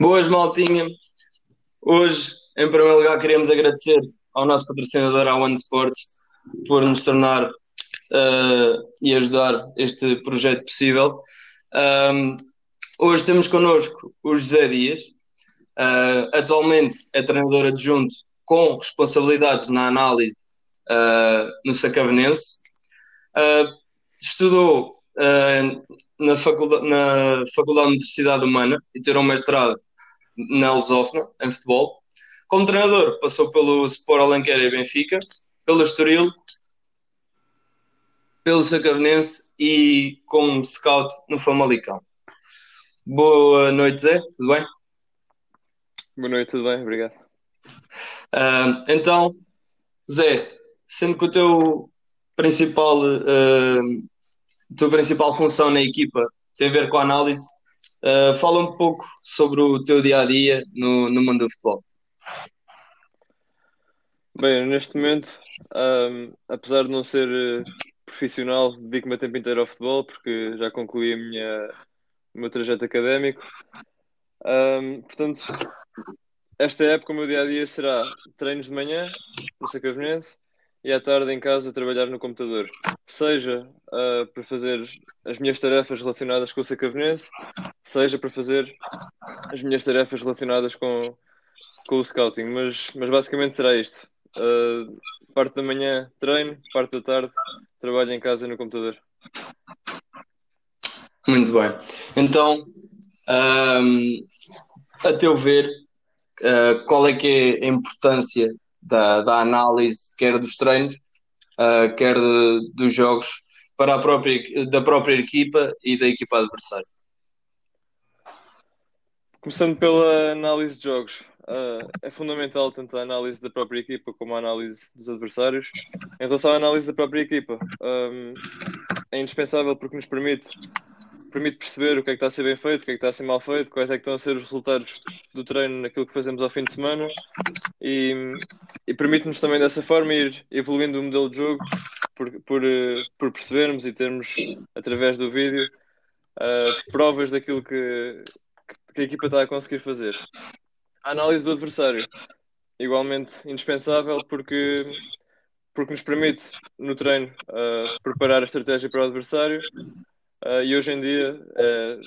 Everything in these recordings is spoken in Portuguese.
Boas, maltinha. Hoje, em primeiro lugar, queríamos agradecer ao nosso patrocinador, a One Sports, por nos tornar uh, e ajudar este projeto possível. Um, hoje temos connosco o José Dias, uh, atualmente é treinador adjunto com responsabilidades na análise uh, no Sacavenense. estudou na, faculdade, na Faculdade de Universidade Humana e um mestrado na Lusófona, em futebol. Como treinador, passou pelo Sport Alenquer e Benfica, pelo Estoril, pelo Sacavenense e como scout no Famalicão. Boa noite, Zé, tudo bem? Boa noite, tudo bem, obrigado. Uh, então, Zé, sendo que o teu principal, uh, tua principal função na equipa tem a ver com a análise, Uh, fala um pouco sobre o teu dia a dia no, no mundo do futebol. Bem, neste momento, um, apesar de não ser uh, profissional, dedico-me a tempo inteiro ao futebol porque já concluí a minha, o meu trajeto académico. Um, portanto, esta época, o meu dia a dia será treinos de manhã no Sacavenense e à tarde em casa trabalhar no computador. Seja uh, para fazer as minhas tarefas relacionadas com o Sacavenense, seja para fazer as minhas tarefas relacionadas com, com o scouting. Mas, mas basicamente será isto. Uh, parte da manhã treino, parte da tarde trabalho em casa no computador. Muito bem. Então, um, a teu ver, uh, qual é que é a importância da, da análise, quer dos treinos, uh, quer de, dos jogos, para a própria, da própria equipa e da equipa adversária? Começando pela análise de jogos, uh, é fundamental tanto a análise da própria equipa como a análise dos adversários. Em relação à análise da própria equipa, um, é indispensável porque nos permite, permite perceber o que é que está a ser bem feito, o que é que está a ser mal feito, quais é que estão a ser os resultados do treino naquilo que fazemos ao fim de semana e, e permite-nos também dessa forma ir evoluindo o modelo de jogo por, por, por percebermos e termos, através do vídeo, uh, provas daquilo que, que a equipa está a conseguir fazer. A análise do adversário, igualmente indispensável, porque, porque nos permite, no treino, uh, preparar a estratégia para o adversário. Uh, e hoje em dia é,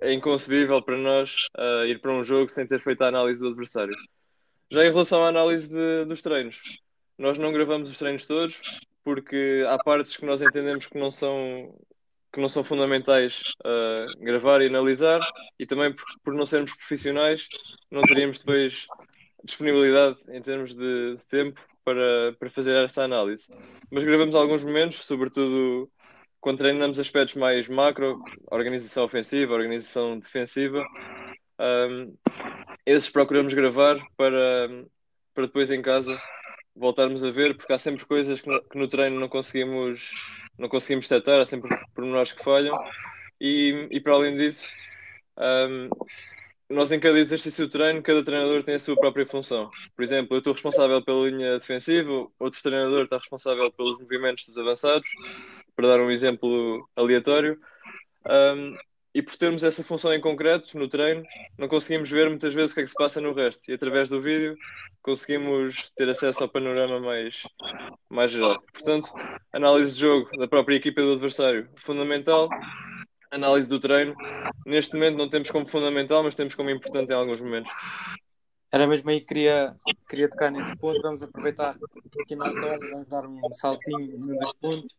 é inconcebível para nós uh, ir para um jogo sem ter feito a análise do adversário. Já em relação à análise de, dos treinos, nós não gravamos os treinos todos porque há partes que nós entendemos que não são que não são fundamentais uh, gravar e analisar e também por, por, não sermos profissionais não teríamos depois disponibilidade em termos de, de, tempo para, para fazer essa análise. Mas gravamos alguns momentos, sobretudo quando treinamos aspectos mais macro, organização ofensiva, organização defensiva. Um, esses procuramos gravar para, para depois em casa voltarmos a ver, porque há sempre coisas que no, que no treino não conseguimos não conseguimos detectar, há sempre pormenores que falham. E, e para além disso, um, nós em cada exercício de treino, cada treinador tem a sua própria função. Por exemplo, eu estou responsável pela linha defensiva, outro treinador está responsável pelos movimentos dos avançados, para dar um exemplo aleatório. Um, e por termos essa função em concreto no treino, não conseguimos ver muitas vezes o que é que se passa no resto. E através do vídeo conseguimos ter acesso ao panorama mais, mais geral. Portanto, análise de jogo da própria equipa do adversário, fundamental. Análise do treino, neste momento não temos como fundamental, mas temos como importante em alguns momentos. Era mesmo aí que queria, queria tocar nesse ponto. Vamos aproveitar aqui na hora, vamos dar um saltinho num dos pontos.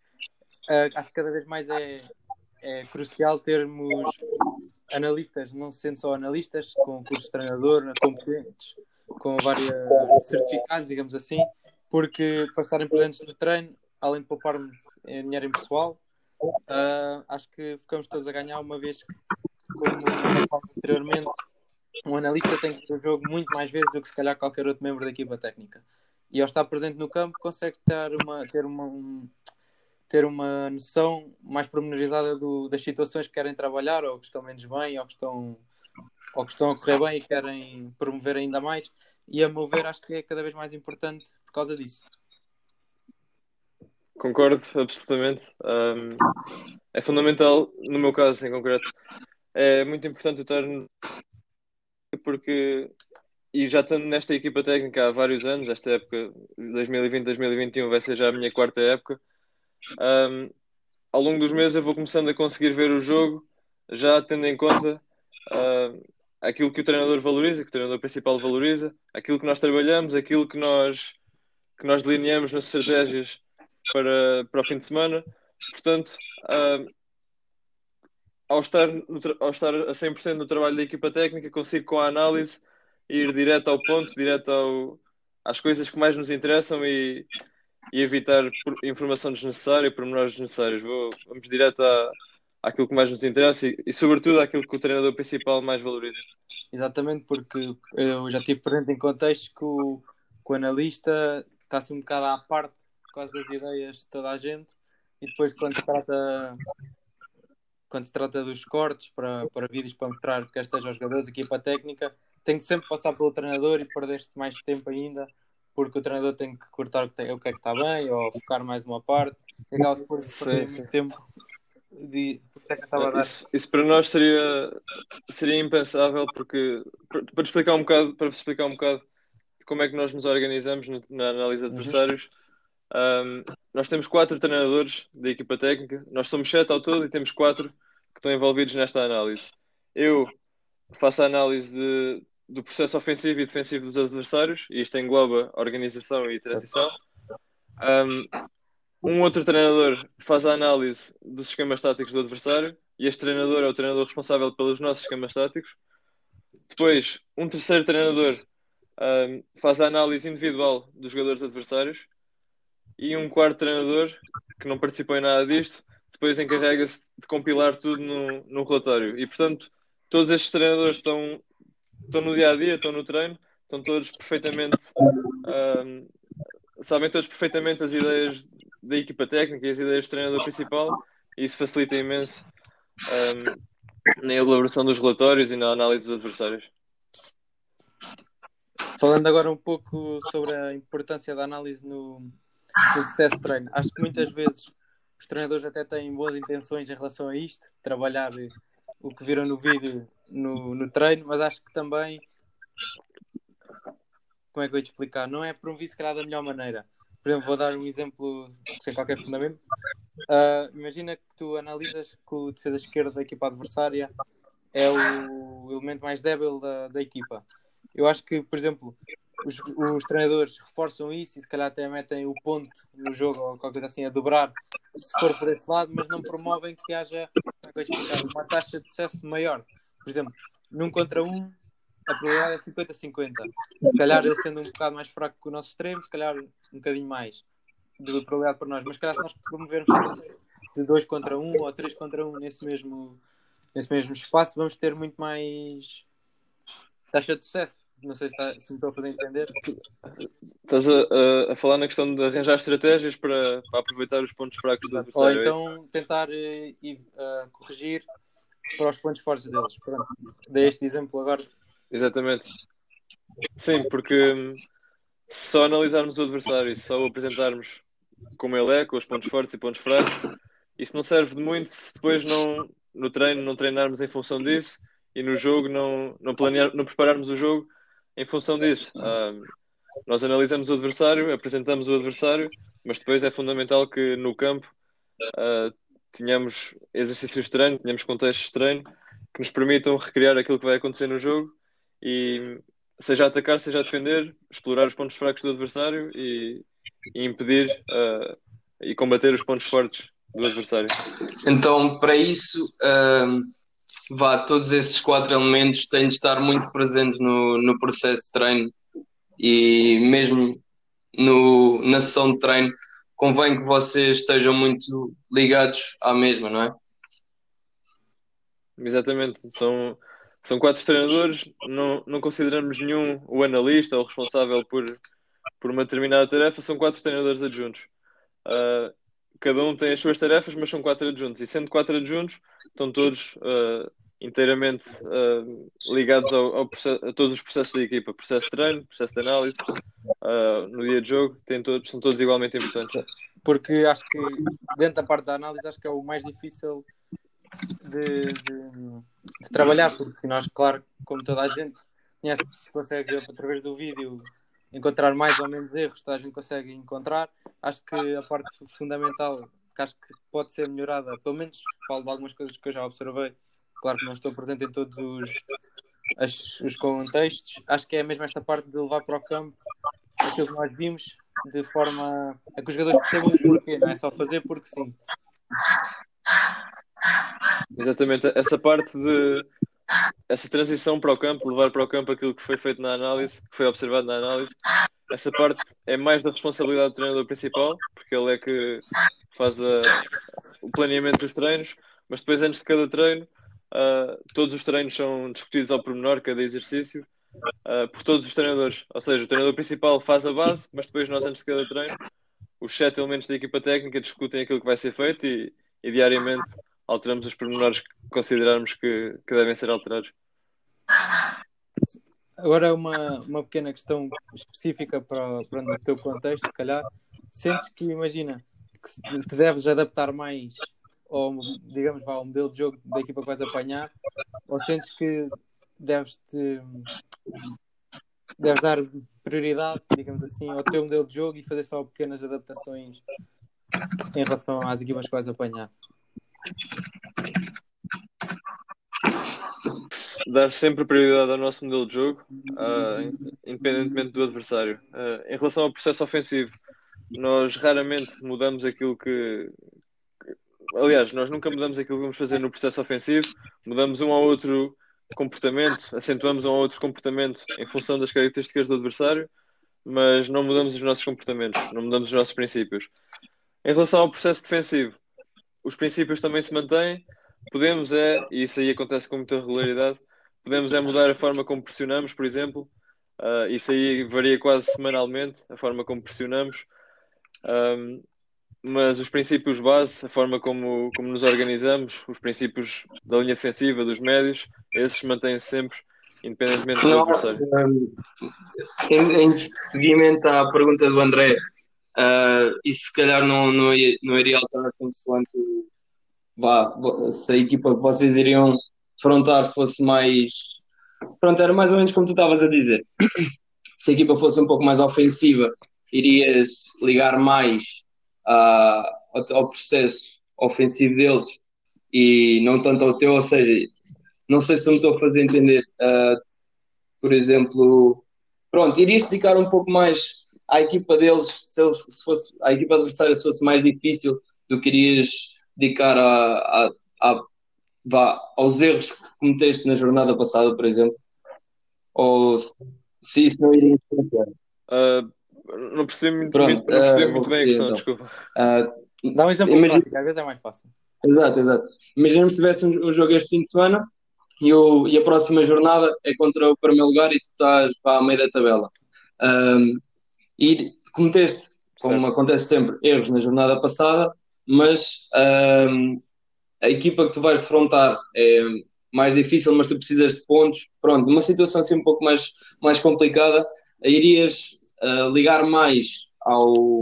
Uh, acho que cada vez mais é, é crucial termos analistas, não sendo só analistas, com curso de treinador, competentes, com vários certificados, digamos assim, porque para estarem presentes no treino, além de pouparmos dinheiro em pessoal, uh, acho que ficamos todos a ganhar, uma vez que, como anteriormente, um analista tem que ver o jogo muito mais vezes do que se calhar qualquer outro membro da equipa técnica. E ao estar presente no campo, consegue ter uma, ter uma, um, ter uma noção mais pormenorizada do, das situações que querem trabalhar, ou que estão menos bem, ou que estão, ou que estão a correr bem e querem promover ainda mais. E a meu ver, acho que é cada vez mais importante por causa disso. Concordo absolutamente. Um, é fundamental, no meu caso em concreto, é muito importante estar porque, e já estando nesta equipa técnica há vários anos, esta época 2020-2021 vai ser já a minha quarta época, um, ao longo dos meses eu vou começando a conseguir ver o jogo, já tendo em conta uh, aquilo que o treinador valoriza, que o treinador principal valoriza, aquilo que nós trabalhamos, aquilo que nós, que nós delineamos nas estratégias para, para o fim de semana. Portanto, uh, ao, estar no, ao estar a 100% no trabalho da equipa técnica, consigo com a análise ir direto ao ponto, direto ao, às coisas que mais nos interessam e, e evitar informação desnecessária, pormenores desnecessários. Vou, vamos direto à, àquilo que mais nos interessa e, e, sobretudo, àquilo que o treinador principal mais valoriza. Exatamente, porque eu já tive presente em contexto que o, que o analista está-se um bocado à parte quase das ideias de toda a gente e depois quando se trata quando se trata dos cortes para, para vídeos para mostrar quer seja aos jogadores, equipa técnica, tem que sempre passar pelo treinador e perder-te mais tempo ainda porque o treinador tem que cortar o que, tem, o que é que está bem ou focar mais uma parte e acaba por perder muito tempo de, é isso, isso, para nós seria, seria impensável porque para, explicar um bocado para explicar um bocado como é que nós nos organizamos na análise de uhum. adversários uhum. um, nós temos quatro treinadores da equipa técnica nós somos sete ao todo e temos quatro que estão envolvidos nesta análise eu faço a análise de, do processo ofensivo e defensivo dos adversários e isto engloba organização e transição um, um outro treinador faz a análise dos esquemas táticos do adversário e este treinador é o treinador responsável pelos nossos esquemas táticos. Depois, um terceiro treinador um, faz a análise individual dos jogadores adversários e um quarto treinador, que não participou em nada disto, depois encarrega-se de compilar tudo no relatório. E, portanto, todos estes treinadores estão, estão no dia a dia, estão no treino, estão todos perfeitamente. Um, sabem todos perfeitamente as ideias da equipa técnica e as ideias do treinador principal, e isso facilita imenso um, na elaboração dos relatórios e na análise dos adversários. Falando agora um pouco sobre a importância da análise no, no processo de treino, acho que muitas vezes os treinadores até têm boas intenções em relação a isto, trabalhar o que viram no vídeo no, no treino, mas acho que também como é que eu ia te explicar? Não é promovido se calhar da melhor maneira. Por exemplo, vou dar um exemplo sem qualquer fundamento. Uh, imagina que tu analisas que o defesa esquerda da equipa adversária é o elemento mais débil da, da equipa. Eu acho que, por exemplo, os, os, treinadores reforçam isso e se calhar até metem o ponto no jogo ou qualquer coisa assim a dobrar se for por esse lado, mas não promovem que haja é uma taxa de sucesso maior. Por exemplo, num contra um, a probabilidade é 50-50. Se calhar ele sendo um bocado mais fraco que o nosso extremo, se calhar um bocadinho mais de probabilidade para nós. Mas se calhar se nós promovermos situações de 2 contra 1 um, ou 3 contra 1 um, nesse, mesmo, nesse mesmo espaço, vamos ter muito mais taxa de sucesso. Não sei se, está, se me estou a fazer entender. Estás a, a, a, falar na questão de arranjar estratégias para, para aproveitar os pontos fracos do adversário. Ou é então é tentar uh, corrigir para os pontos fortes deles. Pronto. Dei este exemplo agora Exatamente. Sim, porque hum, se só analisarmos o adversário e só o apresentarmos como ele é, com os pontos fortes e pontos fracos, isso não serve de muito se depois não, no treino não treinarmos em função disso e no jogo não, não, planear, não prepararmos o jogo em função disso. Um, nós analisamos o adversário, apresentamos o adversário, mas depois é fundamental que no campo uh, tenhamos exercícios de treino, tenhamos contextos de treino que nos permitam recriar aquilo que vai acontecer no jogo e seja atacar, seja defender, explorar os pontos fracos do adversário e, e impedir uh, e combater os pontos fortes do adversário. Então, para isso, uh, vá, todos esses quatro elementos têm de estar muito presentes no, no processo de treino e mesmo no, na sessão de treino convém que vocês estejam muito ligados à mesma, não é? Exatamente, são são quatro treinadores, não, não consideramos nenhum o analista ou responsável por, por uma determinada tarefa, são quatro treinadores adjuntos. Uh, cada um tem as suas tarefas, mas são quatro adjuntos. E sendo quatro adjuntos, estão todos uh, inteiramente uh, ligados ao, ao a todos os processos da equipa: processo de treino, processo de análise, no dia de jogo, todos, são todos igualmente importantes. Porque acho que, dentro da parte da análise, acho que é o mais difícil de, de, de, trabalhar, porque nós, claro, como toda a gente, conhece, consegue, através do vídeo, encontrar mais ou menos erros, toda a gente consegue encontrar. Acho que a parte fundamental, que acho que pode ser melhorada, pelo menos falo de algumas coisas que eu já observei, claro que não estou presente em todos os, as, os contextos, acho que é mesmo esta parte de levar para o campo aquilo que nós vimos de forma a que os jogadores percebam o porquê, não é só fazer porque sim. Exatamente, essa parte de essa transição para o campo, levar para o campo aquilo que foi feito na análise, que foi observado na análise, essa parte é mais da responsabilidade do treinador principal, porque ele é que faz a, o planeamento dos treinos, mas depois, antes de cada treino, uh, todos os treinos são discutidos ao pormenor, cada exercício, uh, por todos os treinadores. Ou seja, o treinador principal faz a base, mas depois, nós, antes de cada treino, os sete elementos da equipa técnica discutem aquilo que vai ser feito e, e diariamente alteramos os pormenores que considerarmos que, que devem ser alterados. Agora uma, uma pequena questão específica para, para o teu contexto, se calhar. Sentes que, imagina, que te deves adaptar mais ao, digamos, ao modelo de jogo da equipa que vais apanhar, ou sentes que deves te deves dar prioridade, digamos assim, ao teu modelo de jogo e fazer só pequenas adaptações em relação às equipas que vais apanhar? Dar sempre prioridade ao nosso modelo de jogo, uh, independentemente do adversário. Uh, em relação ao processo ofensivo, nós raramente mudamos aquilo que. Aliás, nós nunca mudamos aquilo que vamos fazer no processo ofensivo, mudamos um ou outro comportamento, acentuamos um ou outro comportamento em função das características do adversário, mas não mudamos os nossos comportamentos, não mudamos os nossos princípios. Em relação ao processo defensivo, os princípios também se mantêm. Podemos é, e isso aí acontece com muita regularidade, podemos é mudar a forma como pressionamos, por exemplo. Uh, isso aí varia quase semanalmente, a forma como pressionamos. Um, mas os princípios base, a forma como, como nos organizamos, os princípios da linha defensiva, dos médios, esses mantêm-se sempre, independentemente do adversário. Um, em, em, seguimento à pergunta do André, Uh, isso se calhar não, não, não iria alterar consoante vá, se a equipa que vocês iriam afrontar fosse mais. Pronto, era mais ou menos como tu estavas a dizer. Se a equipa fosse um pouco mais ofensiva, irias ligar mais uh, ao, ao processo ofensivo deles e não tanto ao teu, ou seja, não sei se me estou a fazer entender. Uh, por exemplo, pronto, irias dedicar um pouco mais à equipa deles, se, eles, se fosse a equipa adversária se fosse mais difícil, tu querias dedicar a, a, a, vá, aos erros que cometeste na jornada passada, por exemplo? Ou se isso não iria influenciar? Uh, não percebi muito, Pronto, muito, não percebi uh, muito bem a questão, então. desculpa. Uh, Dá um exemplo imagina... prático, às vezes é mais fácil. Exato, exato. Imagina se tivesse um, um jogo este fim de semana e, o, e a próxima jornada é contra o primeiro lugar e tu estás para a meio da tabela. Um, e cometeste, como certo. acontece sempre, erros na jornada passada, mas a equipa que tu vais defrontar é mais difícil, mas tu precisas de pontos. Pronto, uma situação assim um pouco mais, mais complicada, irias uh, ligar mais ao.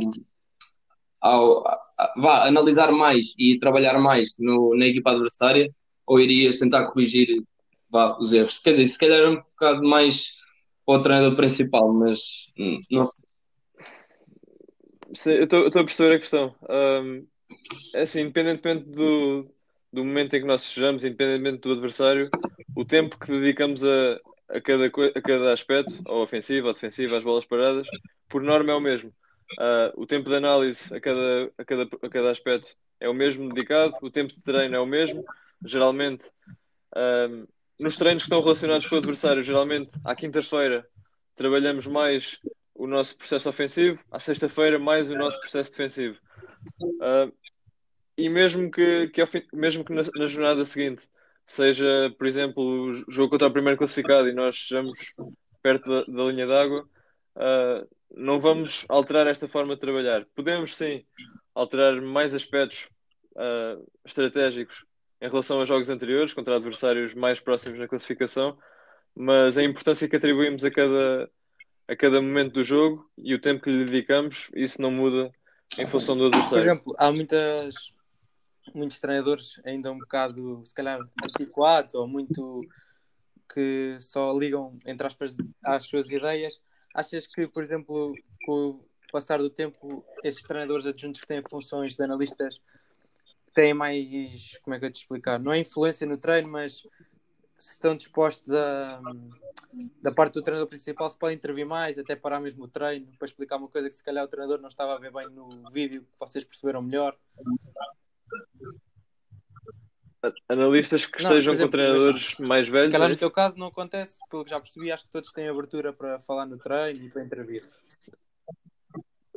ao a, vá, analisar mais e trabalhar mais no, na equipa adversária ou irias tentar corrigir vá, os erros? Quer dizer, se calhar é um bocado mais para o treinador principal, mas hum, não sei. Sim, eu estou a perceber a questão. Um, é assim, independentemente do, do momento em que nós sejamos, independentemente do adversário, o tempo que dedicamos a, a, cada, a cada aspecto, ao ofensivo, ao defensivo, às bolas paradas, por norma é o mesmo. Uh, o tempo de análise a cada, a, cada, a cada aspecto é o mesmo dedicado, o tempo de treino é o mesmo. Geralmente, um, nos treinos que estão relacionados com o adversário, geralmente à quinta-feira trabalhamos mais o nosso processo ofensivo, à sexta-feira mais o nosso processo defensivo. Uh, e mesmo que, que, mesmo que na, na, jornada seguinte seja, por exemplo, o jogo contra o primeiro classificado e nós estejamos perto da, da linha d'água, uh, não vamos alterar esta forma de trabalhar. Podemos sim alterar mais aspectos uh, estratégicos em relação a jogos anteriores, contra adversários mais próximos na classificação, mas a importância que atribuímos a cada, a cada momento do jogo e o tempo que lhe dedicamos, isso não muda em função do adversário. Por exemplo, há muitas, muitos treinadores ainda um bocado, se calhar, antiquados ou muito que só ligam, entre aspas, às suas ideias. Achas que, por exemplo, com o passar do tempo, estes treinadores adjuntos que têm funções de analistas têm mais, como é que eu te explicar? Não é influência no treino, mas se estão dispostos a, da parte do treinador principal, se podem intervir mais, até parar mesmo o treino, para explicar uma coisa que se calhar o treinador não estava a ver bem no vídeo, que vocês perceberam melhor. Analistas que não, estejam exemplo, com treinadores mais velhos. Se calhar é no teu caso não acontece, pelo que já percebi, acho que todos têm abertura para falar no treino e para intervir.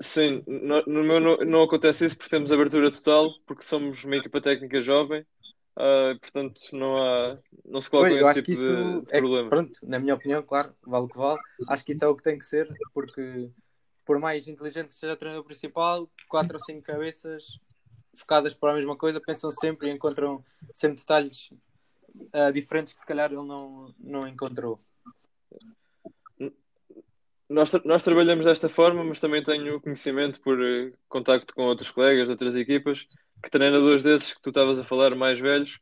Sim, no, no meu não, não, acontece isso porque temos abertura total, porque somos uma equipa técnica jovem, uh, portanto não, há, não se coloca esse tipo de, de é, problema. Pronto, na minha opinião, claro, vale o que vale, acho que isso é o que tem que ser, porque por mais inteligente que seja o treinador principal, quatro ou cinco cabeças focadas para a mesma coisa, pensam sempre e encontram sempre detalhes uh, diferentes que se calhar ele não, não encontrou. Nós, nós trabalhamos desta forma, mas também tenho conhecimento por uh, contacto com outros colegas de outras equipas, que treinadores desses que tu estavas a falar, mais velhos,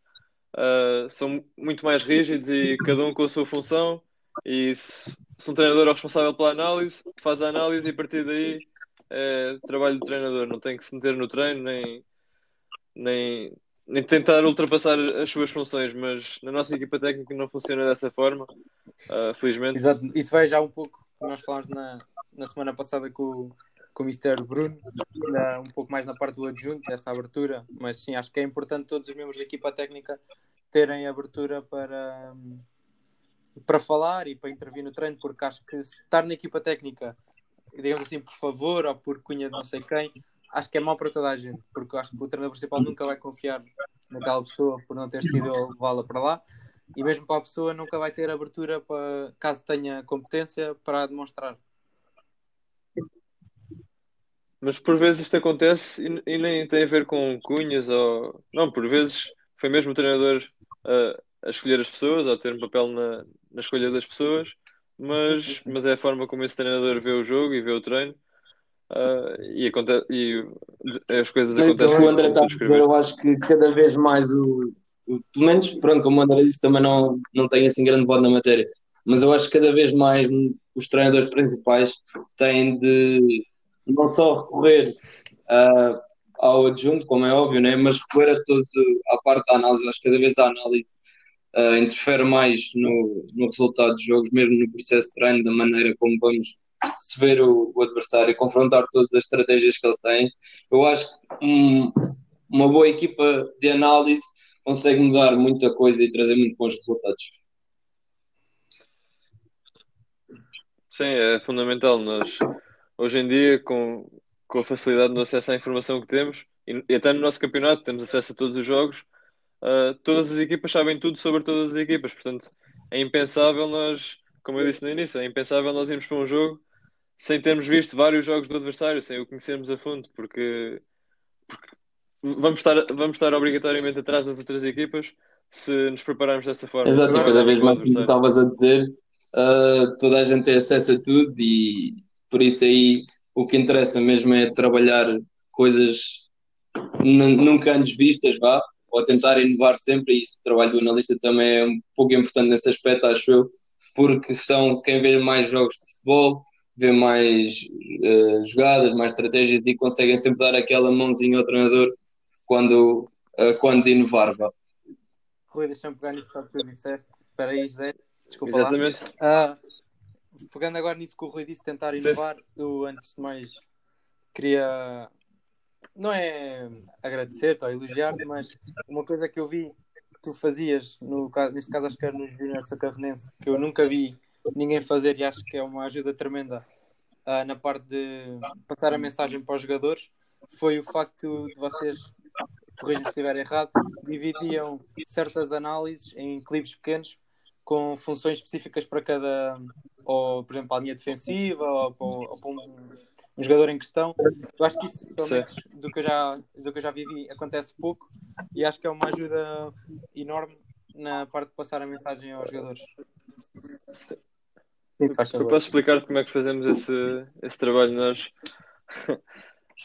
uh, são muito mais rígidos e cada um com a sua função. E se, se um treinador é responsável pela análise, faz a análise e a partir daí é trabalho do treinador, não tem que se meter no treino nem, nem, nem tentar ultrapassar as suas funções, mas na nossa equipa técnica não funciona dessa forma, uh, felizmente. Exato, isso vai já um pouco, nós falámos na, na semana passada com, com o Mr. Bruno, ainda um pouco mais na parte do adjunto, dessa abertura, mas sim, acho que é importante todos os membros da equipa técnica terem abertura para, para falar e para intervir no treino, porque acho que estar na equipa técnica, digamos assim, por favor, ou por cunha de não sei quem, acho que é mau para toda a gente, porque acho que o treinador principal nunca vai confiar naquela pessoa por não ter sido levá-la para lá, e mesmo para a pessoa nunca vai ter abertura para, caso tenha competência, para demonstrar. Mas por vezes isto acontece e, e nem tem a ver com cunhas ou. Não, por vezes foi mesmo o treinador a, a escolher as pessoas, ou a ter um papel na, na escolha das pessoas, mas, mas é a forma como esse treinador vê o jogo e vê o treino Uh, e, acontece, e as coisas acontecem. O André está a dizer, eu acho que cada vez mais o, o, pelo menos, pronto, como o André disse, também não, não tem assim grande voz na matéria, mas eu acho que cada vez mais os treinadores principais têm de não só recorrer uh, ao adjunto, como é óbvio, né? mas recorrer a todos a parte da análise. Acho que cada vez a análise uh, interfere mais no, no resultado dos jogos, mesmo no processo de treino, da maneira como vamos receber o, o adversário, confrontar todas as estratégias que eles têm. Eu acho que um, uma boa equipa de análise consegue mudar muita coisa e trazer muito bons resultados. Sim, é fundamental. Nós, hoje em dia, com, com a facilidade no acesso à informação que temos, e, e até no nosso campeonato temos acesso a todos os jogos, uh, todas as equipas sabem tudo sobre todas as equipas. Portanto, é impensável nós, como eu disse no início, é impensável nós irmos para um jogo sem termos visto vários jogos do adversário, sem o conhecermos a fundo, porque, porque vamos, estar, vamos estar obrigatoriamente atrás das outras equipas se nos prepararmos dessa forma. Exato, cada vez mais como estavas a dizer, uh, toda a gente tem acesso a tudo e por isso aí o que interessa mesmo é trabalhar coisas nunca antes vistas, vá, ou tentar inovar sempre, e isso o trabalho do analista também é um pouco importante nesse aspecto, acho eu, porque são quem vê mais jogos de futebol, vê mais uh, jogadas, mais estratégias e conseguem sempre dar aquela mãozinha ao treinador quando, uh, quando inovar. Vá. Rui, deixa-me pegar nisso que tu disseste. Espera aí, José. Desculpa Exatamente. lá. Uh, pegando agora nisso que o Rui disse, tentar inovar, eu antes de mais queria não é agradecer-te ou elogiar-te, mas uma coisa que eu vi que tu fazias, no, neste caso acho que era no Júnior Sacarnense, que eu nunca vi ninguém fazer e acho que é uma ajuda tremenda uh, na parte de passar a mensagem para os jogadores foi o facto de vocês, corrijam se estiver errado, dividiam certas análises em clipes pequenos com funções específicas para cada, ou por exemplo, a linha defensiva ou para, ou para um, um, jogador em questão. Eu acho que isso, pelo menos do que, eu já, do que eu já vivi, acontece pouco e acho que é uma ajuda enorme na parte de passar a mensagem aos jogadores. Sim, eu posso explicar como é que fazemos esse, esse trabalho nós.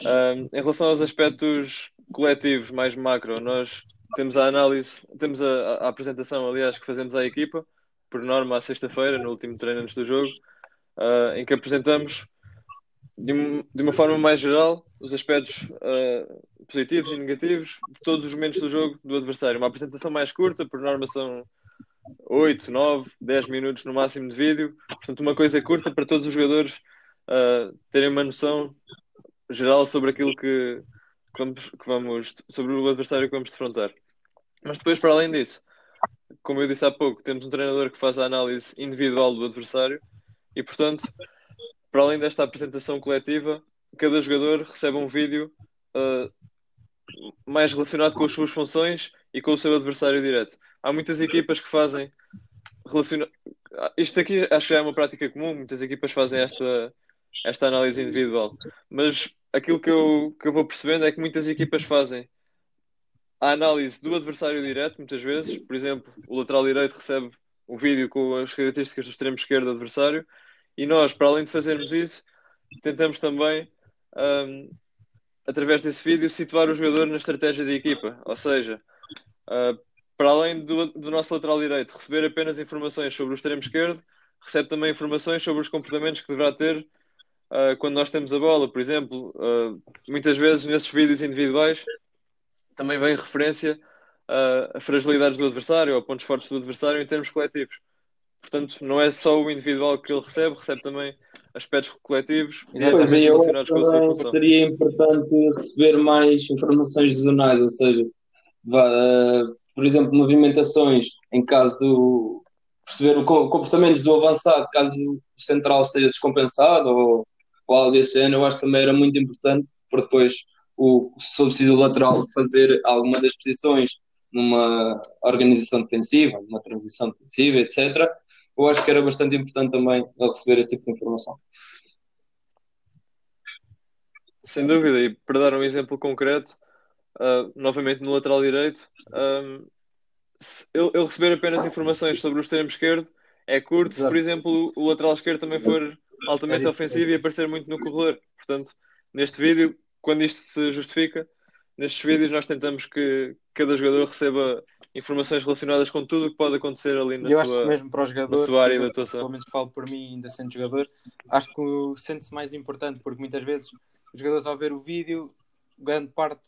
um, em relação aos aspectos coletivos mais macro, nós temos a análise, temos a, a, apresentação, aliás, que fazemos à equipa, por norma, à sexta-feira, no último treino antes do jogo, uh, em que apresentamos de, um, de, uma forma mais geral os aspectos uh, positivos e negativos de todos os momentos do jogo do adversário. Uma apresentação mais curta, por norma são 8, 9, 10 minutos no máximo de vídeo. Portanto, uma coisa curta para todos os jogadores uh, terem uma noção geral sobre aquilo que, que, vamos, que vamos, sobre o adversário que vamos defrontar. Mas depois, para além disso, como eu disse há pouco, temos um treinador que faz a análise individual do adversário e, portanto, para além desta apresentação coletiva, cada jogador recebe um vídeo uh, mais relacionado com as suas funções e com o seu adversário direto. Há muitas equipas que fazem relaciona... isto aqui acho que já é uma prática comum, muitas equipas fazem esta, esta análise individual, mas aquilo que eu, que eu vou percebendo é que muitas equipas fazem a análise do adversário direto, muitas vezes, por exemplo, o lateral direito recebe o vídeo com as características do extremo esquerdo do adversário, e nós, para além de fazermos isso, tentamos também, um, através desse vídeo, situar o jogador na estratégia da equipa. Ou seja, uh, para além do, do, nosso lateral direito receber apenas informações sobre o extremo esquerdo, recebe também informações sobre os comportamentos que deverá ter uh, quando nós temos a bola. Por exemplo, uh, muitas vezes nesses vídeos individuais também vem referência a fragilidades do adversário ou pontos fortes do adversário em termos coletivos. Portanto, não é só o individual que ele recebe, recebe também aspectos coletivos pois é, relacionados com a sua função. Seria importante receber mais informações zonais, ou seja, uh, por exemplo, movimentações em caso do perceber o comportamentos do avançado, caso o central esteja descompensado ou, ou algo desse género, eu acho que também era muito importante, porque depois o, se for preciso o lateral fazer alguma das posições numa organização defensiva, numa transição defensiva, etc., eu acho que era bastante importante também receber esse tipo de informação. Sem dúvida, e para dar um exemplo concreto, uh, novamente no lateral direito, um, ele, ele, receber apenas informações sobre o extremo esquerdo é curto, Exato. se por exemplo o lateral esquerdo também for altamente ofensivo e aparecer muito no corredor. Portanto, neste vídeo, quando isto se justifica, nestes vídeos nós tentamos que cada jogador receba informações relacionadas com tudo o que pode acontecer ali na, eu sua, acho que mesmo para o jogador, na sua área de atuação. Pelo menos falo por mim, ainda sendo jogador, acho que sente-se mais importante, porque muitas vezes os jogadores ao ver o vídeo, grande parte,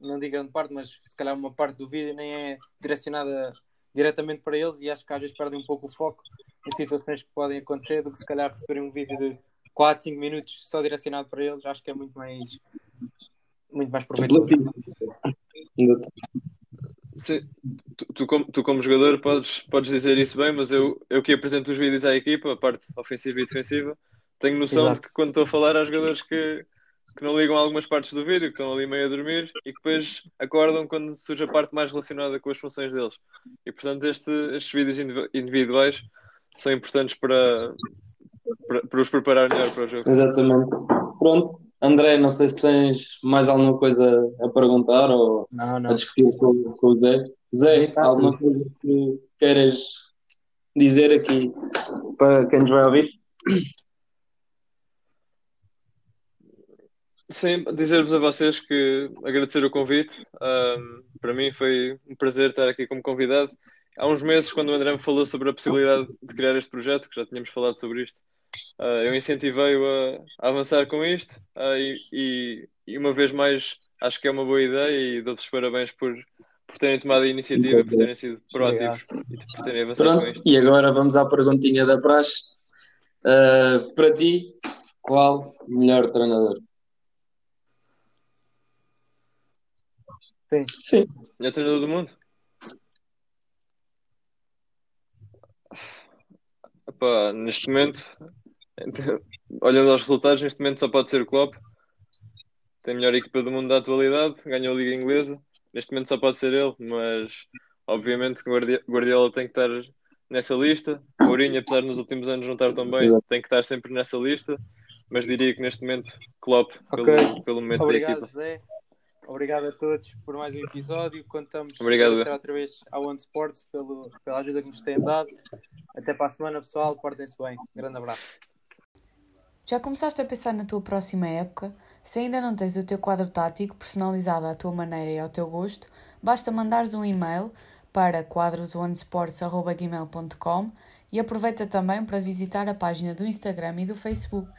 não digo grande parte, mas se calhar uma parte do vídeo nem é direcionada diretamente para eles e acho que às vezes perdem um pouco o foco em situações que podem acontecer do que se calhar receberem um vídeo de 4, 5 minutos só direcionado para eles, acho que é muito mais muito mais proveitoso. Sim, tu, tu, como, tu, como, jogador podes, podes dizer isso bem, mas eu, eu que apresento os vídeos à equipa, a parte ofensiva e defensiva, tenho noção Exato. de que quando estou a falar há jogadores que, que não ligam algumas partes do vídeo, que estão ali meio a dormir e que depois acordam quando surge a parte mais relacionada com as funções deles. E portanto este, estes vídeos individuais são importantes para, para, para os preparar melhor para o jogo. Exatamente. Pronto, André, não sei se tens mais alguma coisa a perguntar ou não, não. a discutir com, com o Zé. Zé, alguma coisa que queres dizer aqui para quem nos vai ouvir? Sim, dizer-vos a vocês que agradecer o convite. Um, para mim foi um prazer estar aqui como convidado. Há uns meses, quando o André me falou sobre a possibilidade de criar este projeto, que já tínhamos falado sobre isto, Uh, eu incentivei-o a, a, avançar com isto uh, e, e, uma vez mais acho que é uma boa ideia e dou-vos parabéns por, por terem tomado a iniciativa, por terem sido proativos e por terem avançado Pronto, com isto. E agora vamos à perguntinha da praxe. Uh, para ti, qual o melhor treinador? Sim. Sim. Melhor treinador do mundo? Epá, neste momento olhando aos resultados, neste momento só pode ser o Klopp. Tem a melhor equipa do mundo da atualidade, ganhou a Liga Inglesa. Neste momento só pode ser ele, mas obviamente Guardiola tem que estar nessa lista. Mourinho, apesar de nos últimos anos não estar tão bem, tem que estar sempre nessa lista. Mas diria que neste momento Klopp, okay. pelo, pelo momento Obrigado, da equipa. Zé. Obrigado a todos por mais um episódio. Contamos Obrigado. outra vez ao One Sports pelo, pela ajuda que nos têm dado. Até para a semana, pessoal. Portem-se bem. grande abraço. Já começaste a pensar na tua próxima época? Se ainda não tens o teu quadro tático personalizado à tua maneira e ao teu gosto, basta mandares um e-mail para quadrosonesports.gmail.com e aproveita também para visitar a página do Instagram e do Facebook.